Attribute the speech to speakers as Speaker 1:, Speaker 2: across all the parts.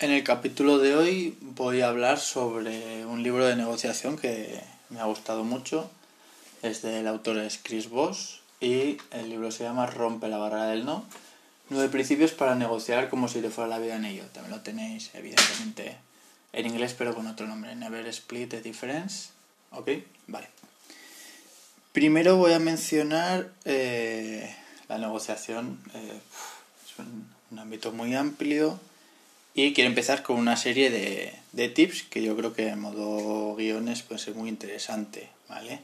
Speaker 1: En el capítulo de hoy voy a hablar sobre un libro de negociación que me ha gustado mucho. Es del autor es Chris Voss y el libro se llama Rompe la barrera del no. Nueve principios para negociar como si te fuera la vida en ello. También lo tenéis evidentemente en inglés pero con otro nombre. Never split the difference. ¿Ok? Vale. Primero voy a mencionar eh, la negociación. Eh, es un ámbito muy amplio y quiero empezar con una serie de, de tips que yo creo que en modo guiones puede ser muy interesante, ¿vale?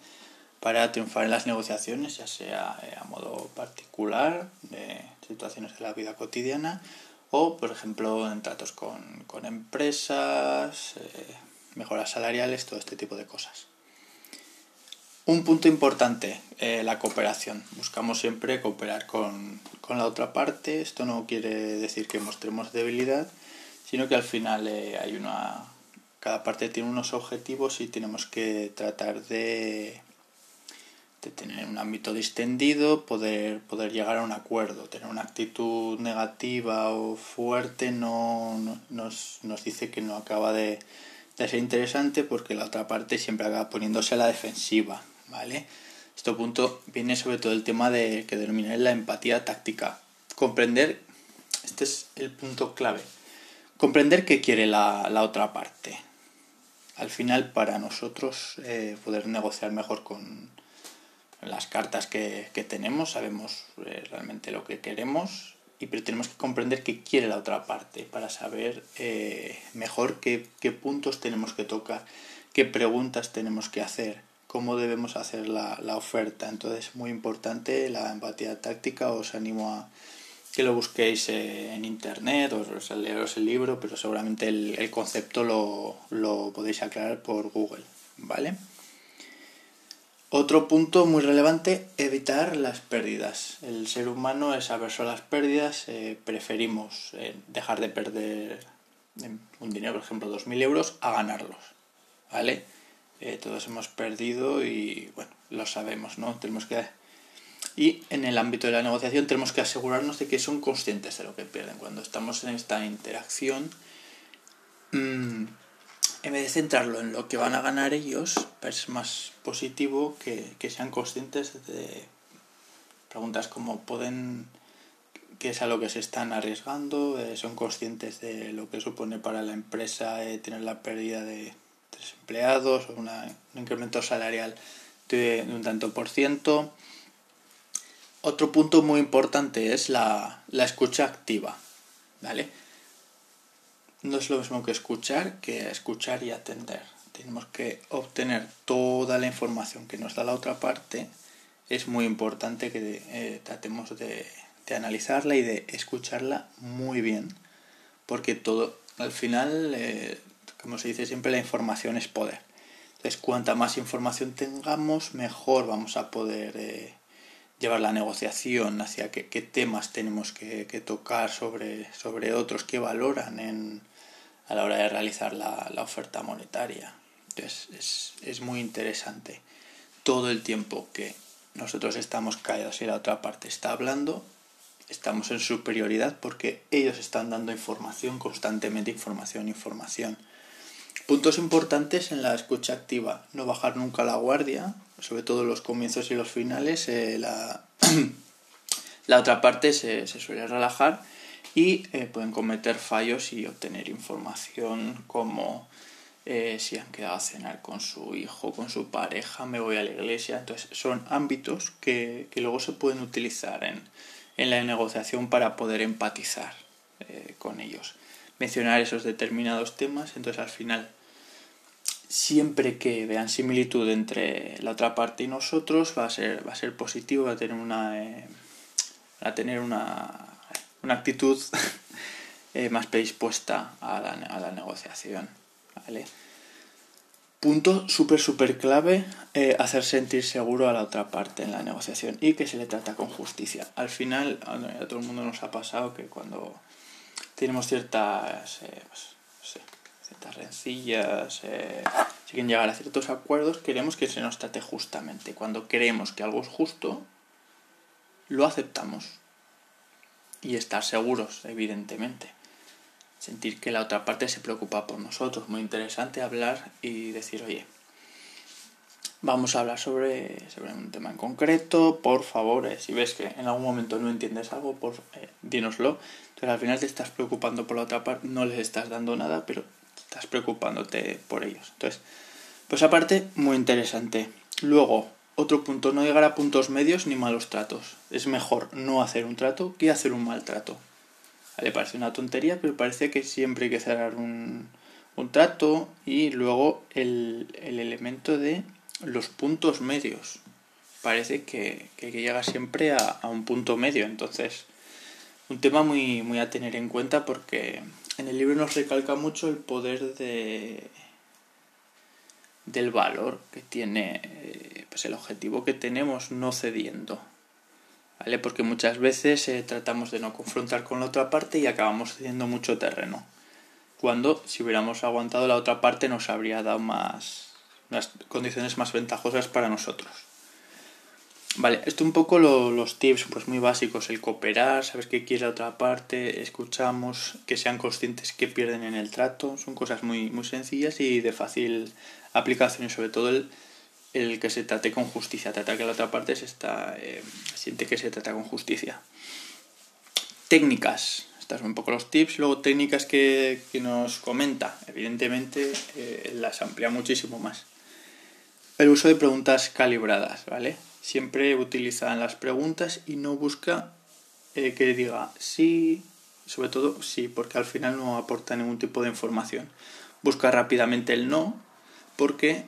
Speaker 1: Para triunfar en las negociaciones, ya sea eh, a modo particular, de situaciones de la vida cotidiana, o por ejemplo en tratos con, con empresas, eh, mejoras salariales, todo este tipo de cosas. Un punto importante, eh, la cooperación. Buscamos siempre cooperar con, con, la otra parte. Esto no quiere decir que mostremos debilidad, sino que al final eh, hay una cada parte tiene unos objetivos y tenemos que tratar de, de tener un ámbito distendido, poder, poder llegar a un acuerdo. Tener una actitud negativa o fuerte no, nos, nos, dice que no acaba de, de, ser interesante porque la otra parte siempre acaba poniéndose a la defensiva, ¿vale? Este punto viene sobre todo el tema de que denominar la empatía táctica. Comprender, este es el punto clave comprender qué quiere la, la otra parte. Al final, para nosotros eh, poder negociar mejor con las cartas que, que tenemos, sabemos eh, realmente lo que queremos, y pero tenemos que comprender qué quiere la otra parte para saber eh, mejor qué, qué, puntos tenemos que tocar, qué preguntas tenemos que hacer, cómo debemos hacer la, la oferta. Entonces, muy importante la empatía táctica. Os animo a, que lo busquéis eh, en internet o leeros el libro, pero seguramente el, el concepto lo, lo, podéis aclarar por Google, ¿vale? Otro punto muy relevante, evitar las pérdidas. El ser humano es averso a las pérdidas, eh, preferimos eh, dejar de perder un dinero, por ejemplo, 2.000 euros, a ganarlos, ¿vale? Eh, todos hemos perdido y, bueno, lo sabemos, ¿no? Tenemos que y en el ámbito de la negociación tenemos que asegurarnos de que son conscientes de lo que pierden. Cuando estamos en esta interacción, mmm, en vez de centrarlo en lo que van a ganar ellos, es más positivo que, que sean conscientes de preguntas como pueden qué es a lo que se están arriesgando, eh, son conscientes de lo que supone para la empresa eh, tener la pérdida de tres empleados un incremento salarial de, de un tanto por ciento otro punto muy importante es la, la escucha activa, ¿vale? No es lo mismo que escuchar que escuchar y atender. Tenemos que obtener toda la información que nos da la otra parte. Es muy importante que eh, tratemos de, de, analizarla y de escucharla muy bien. Porque todo, al final, eh, como se dice siempre, la información es poder. Entonces, cuanta más información tengamos, mejor vamos a poder eh, llevar la negociación hacia qué, qué temas tenemos que, que, tocar sobre, sobre otros que valoran en, a la hora de realizar la, la oferta monetaria. Entonces es, es, muy interesante. Todo el tiempo que nosotros estamos callados y la otra parte está hablando, estamos en superioridad porque ellos están dando información constantemente, información, información. Puntos importantes en la escucha activa. No bajar nunca la guardia, sobre todo los comienzos y los finales. Eh, la, la, otra parte se, suele relajar y eh, pueden cometer fallos y obtener información como eh, si han quedado a cenar con su hijo, con su pareja, me voy a la iglesia. Entonces son ámbitos que, que luego se pueden utilizar en, en la negociación para poder empatizar con ellos mencionar esos determinados temas, entonces al final siempre que vean similitud entre la otra parte y nosotros va a ser, va a ser positivo, va a tener una, eh, a tener una, una actitud eh, más predispuesta a la, a la negociación. ¿vale? Punto súper, súper clave, eh, hacer sentir seguro a la otra parte en la negociación y que se le trata con justicia. Al final, a todo el mundo nos ha pasado que cuando tenemos ciertas... Eh, pues, ciertas rencillas, eh, si quieren llegar a ciertos acuerdos, queremos que se nos trate justamente. Cuando creemos que algo es justo, lo aceptamos. Y estar seguros, evidentemente. sentir que la otra parte se preocupa por nosotros. Muy interesante hablar y decir, oye, vamos a hablar sobre, sobre un tema en concreto, por favor, eh, si ves que en algún momento no entiendes algo, por, eh, dínoslo. Entonces al final te estás preocupando por la otra parte, no les estás dando nada, pero estás preocupándote por ellos. Entonces, pues aparte, muy interesante. Luego, otro punto, no llegar a puntos medios ni malos tratos. Es mejor no hacer un trato que hacer un mal trato. Le parece una tontería, pero parece que siempre hay que cerrar un, un trato y luego el, el elemento de los puntos medios. Parece que, que, llega siempre a, a, un punto medio. Entonces, un tema muy, muy a tener en cuenta porque en el libro nos recalca mucho el poder de del valor que tiene eh, pues el objetivo que tenemos no cediendo. ¿Vale? Porque muchas veces eh, tratamos de no confrontar con la otra parte y acabamos cediendo mucho terreno. Cuando si hubiéramos aguantado la otra parte nos habría dado más las condiciones más ventajosas para nosotros. Vale, esto un poco los tips pues muy básicos, el cooperar, saber qué quiere la otra parte, escuchamos, que sean conscientes que pierden en el trato, son cosas muy, muy sencillas y de fácil aplicación y sobre todo el, el que se trate con justicia, tratar que la otra parte se está, eh, siente que se trata con justicia. Técnicas, estas son un poco los tips. Luego técnicas que, que nos comenta, evidentemente eh, las amplía muchísimo más. El uso de preguntas calibradas, ¿vale? Siempre utiliza las preguntas y no busca eh, que diga sí, sobre todo sí, porque al final no aporta ningún tipo de información. Busca rápidamente el no, porque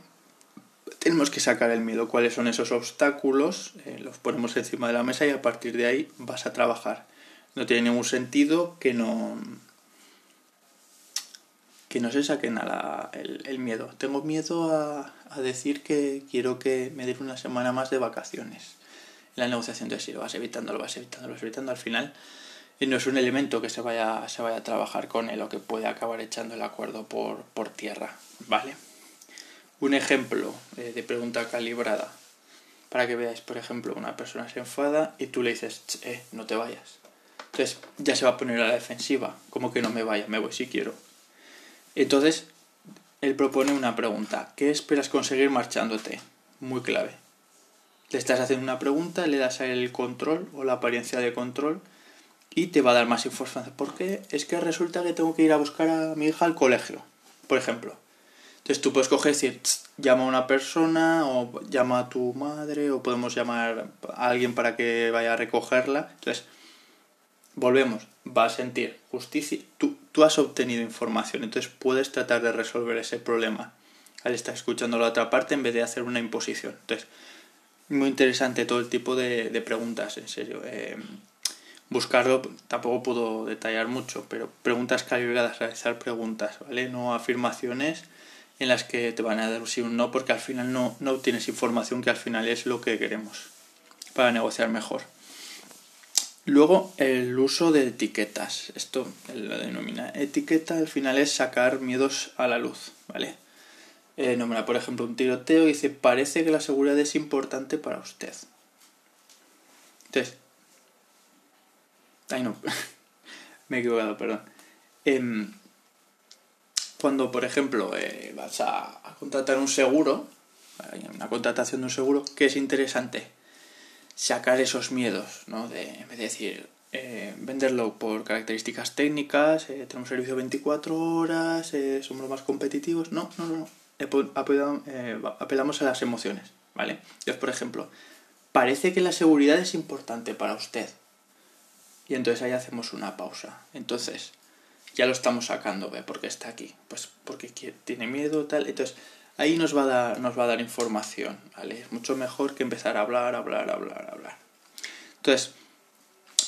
Speaker 1: tenemos que sacar el miedo. ¿Cuáles son esos obstáculos? Eh, los ponemos encima de la mesa y a partir de ahí vas a trabajar. No tiene ningún sentido que no que no se saquen a el, miedo. Tengo miedo a, decir que quiero que me den una semana más de vacaciones. La negociación de si lo vas evitando, lo vas evitando, lo vas evitando. Al final y no es un elemento que se vaya, se vaya a trabajar con él o que puede acabar echando el acuerdo por, por tierra. ¿Vale? Un ejemplo eh, de pregunta calibrada. Para que veáis, por ejemplo, una persona se enfada y tú le dices, eh, no te vayas. Entonces ya se va a poner a la defensiva. Como que no me vaya, me voy si quiero. Entonces, él propone una pregunta. ¿Qué esperas conseguir marchándote? Muy clave. Le estás haciendo una pregunta, le das el control o la apariencia de control y te va a dar más información. ¿Por qué? Es que resulta que tengo que ir a buscar a mi hija al colegio, por ejemplo. Entonces tú puedes coger y decir, llama a una persona o llama a tu madre o podemos llamar a alguien para que vaya a recogerla. Entonces, volvemos, va a sentir justicia, tú, tú has obtenido información, entonces puedes tratar de resolver ese problema al estar escuchando la otra parte en vez de hacer una imposición. Entonces, muy interesante todo el tipo de, preguntas, en serio. Eh, buscarlo tampoco puedo detallar mucho, pero preguntas calibradas, realizar preguntas, ¿vale? No afirmaciones en las que te van a dar un sí o un no, porque al final no, no obtienes información que al final es lo que queremos para negociar mejor. Luego, el uso de etiquetas. Esto lo denomina etiqueta, al final es sacar miedos a la luz, ¿vale? Eh, nombra, por ejemplo, un tiroteo y dice, parece que la seguridad es importante para usted. Entonces, ay no, me he equivocado, perdón. Eh, cuando, por ejemplo, eh, vas a, contratar un seguro, una contratación de un seguro, ¿qué es interesante? Sacar esos miedos, ¿no? De, en vez de decir, eh, venderlo por características técnicas, eh, tenemos servicio 24 horas, eh, somos los más competitivos. No, no, no. Apelamos, eh, apelamos a las emociones, ¿vale? Entonces, por ejemplo, parece que la seguridad es importante para usted. Y entonces ahí hacemos una pausa. Entonces, ya lo estamos sacando, ¿ve? Porque está aquí. Pues porque tiene miedo, tal. Entonces, ahí nos va a dar, nos va a dar información, ¿vale? Es mucho mejor que empezar a hablar, hablar, hablar, hablar. Entonces,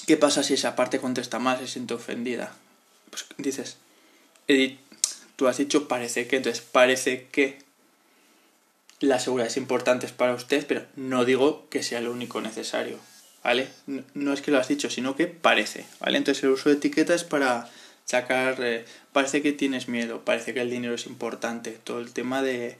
Speaker 1: ¿qué pasa si esa parte contesta mal, se siente ofendida? Pues dices, Edith, tú has dicho parece que, entonces parece que la seguridad es importante para usted, pero no digo que sea lo único necesario, ¿vale? No es que lo has dicho, sino que parece, ¿vale? Entonces el uso de etiqueta es para sacar, eh, parece que tienes miedo, parece que el dinero es importante, todo el tema de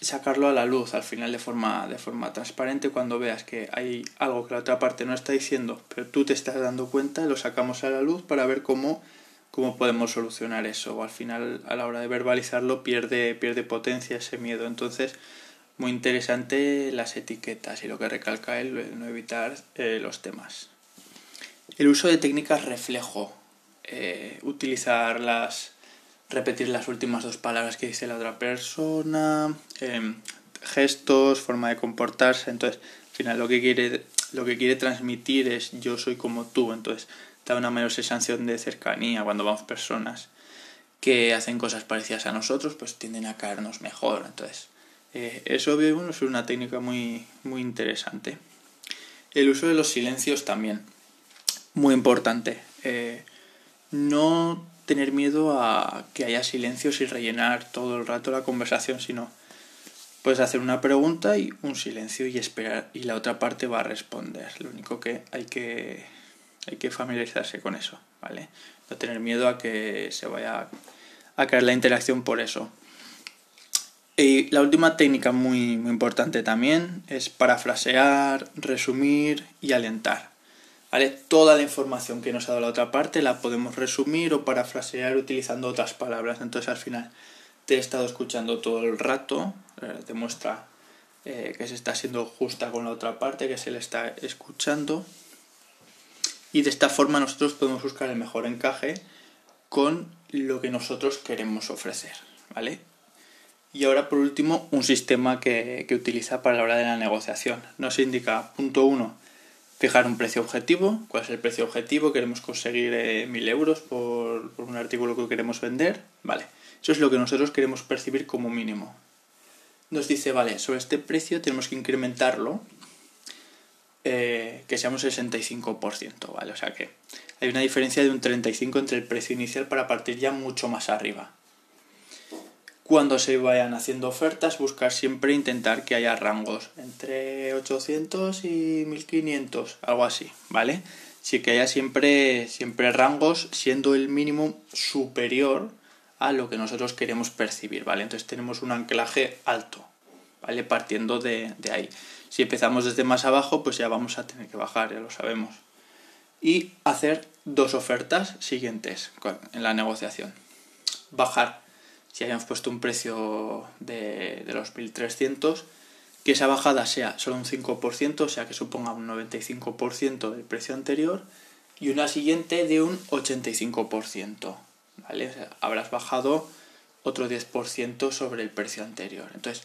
Speaker 1: sacarlo a la luz al final de forma, de forma transparente cuando veas que hay algo que la otra parte no está diciendo, pero tú te estás dando cuenta, lo sacamos a la luz para ver cómo cómo podemos solucionar eso. O al final, a la hora de verbalizarlo, pierde, pierde potencia ese miedo. Entonces, muy interesante las etiquetas y lo que recalca él, no evitar eh, los temas. El uso de técnicas reflejo. Eh, utilizarlas, repetir las últimas dos palabras que dice la otra persona, em, gestos, forma de comportarse. Entonces, al final lo que quiere, lo que quiere transmitir es yo soy como tú. Entonces, da una mayor sensación de cercanía cuando vamos personas que hacen cosas parecidas a nosotros, pues tienden a caernos mejor. Entonces, eh, eso bueno, es una técnica muy, muy interesante. El uso de los silencios también, muy importante. Eh, no tener miedo a que haya silencios y rellenar todo el rato la conversación, sino puedes hacer una pregunta y un silencio y esperar y la otra parte va a responder. Lo único que hay que hay que familiarizarse con eso, ¿vale? No tener miedo a que se vaya a caer la interacción por eso. Y la última técnica muy, muy importante también es parafrasear, resumir y alentar. Toda la información que nos ha dado la otra parte la podemos resumir o parafrasear utilizando otras palabras. Entonces al final te he estado escuchando todo el rato, eh, demuestra eh, que se está siendo justa con la otra parte, que se le está escuchando y de esta forma nosotros podemos buscar el mejor encaje con lo que nosotros queremos ofrecer, ¿vale? Y ahora por último un sistema que, utiliza para la hora de la negociación. Nos indica, punto uno, fijar un precio objetivo. ¿Cuál es el precio objetivo? Queremos conseguir eh, euros por, por un artículo que queremos vender. Vale, eso es lo que nosotros queremos percibir como mínimo. Nos dice, vale, sobre este precio tenemos que incrementarlo eh, que seamos 65%, ¿vale? O sea que hay una diferencia de un 35% entre el precio inicial para partir ya mucho más arriba. Cuando se vayan haciendo ofertas, buscar siempre intentar que haya rangos entre 800 y 1500, algo así, ¿vale? Sí que haya siempre, siempre rangos siendo el mínimo superior a lo que nosotros queremos percibir, ¿vale? Entonces tenemos un anclaje alto, ¿vale? Partiendo de, de ahí. Si empezamos desde más abajo, pues ya vamos a tener que bajar, ya lo sabemos. Y hacer dos ofertas siguientes en la negociación. Bajar, si hayamos puesto un precio de, de los 1300, que esa bajada sea solo un 5%, o sea que suponga un 95% del precio anterior, y una siguiente de un 85%. ¿vale? habrás bajado otro 10% sobre el precio anterior. Entonces,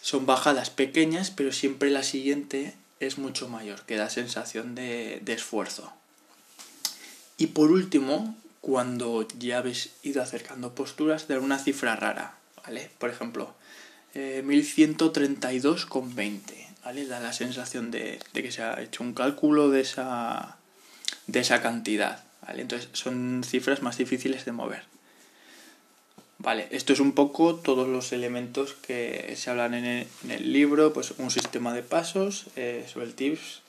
Speaker 1: son bajadas pequeñas, pero siempre la siguiente es mucho mayor, que da sensación de, esfuerzo. Y por último, cuando ya habéis ido acercando posturas, dar una cifra rara, ¿vale? Por ejemplo, eh, 1132,20, ¿vale? Da la sensación de, de, que se ha hecho un cálculo de esa, de esa cantidad, ¿vale? Entonces son cifras más difíciles de mover. Vale, esto es un poco todos los elementos que se hablan en el, libro, pues un sistema de pasos eh, sobre el tips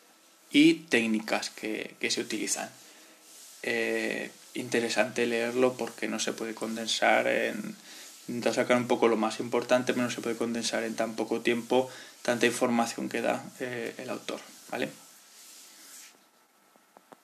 Speaker 1: y técnicas que, se utilizan. Eh, interesante leerlo porque no se puede condensar en... Intenta sacar un poco lo más importante, pero no se puede condensar en tan poco tiempo tanta información que da eh, el autor, ¿vale?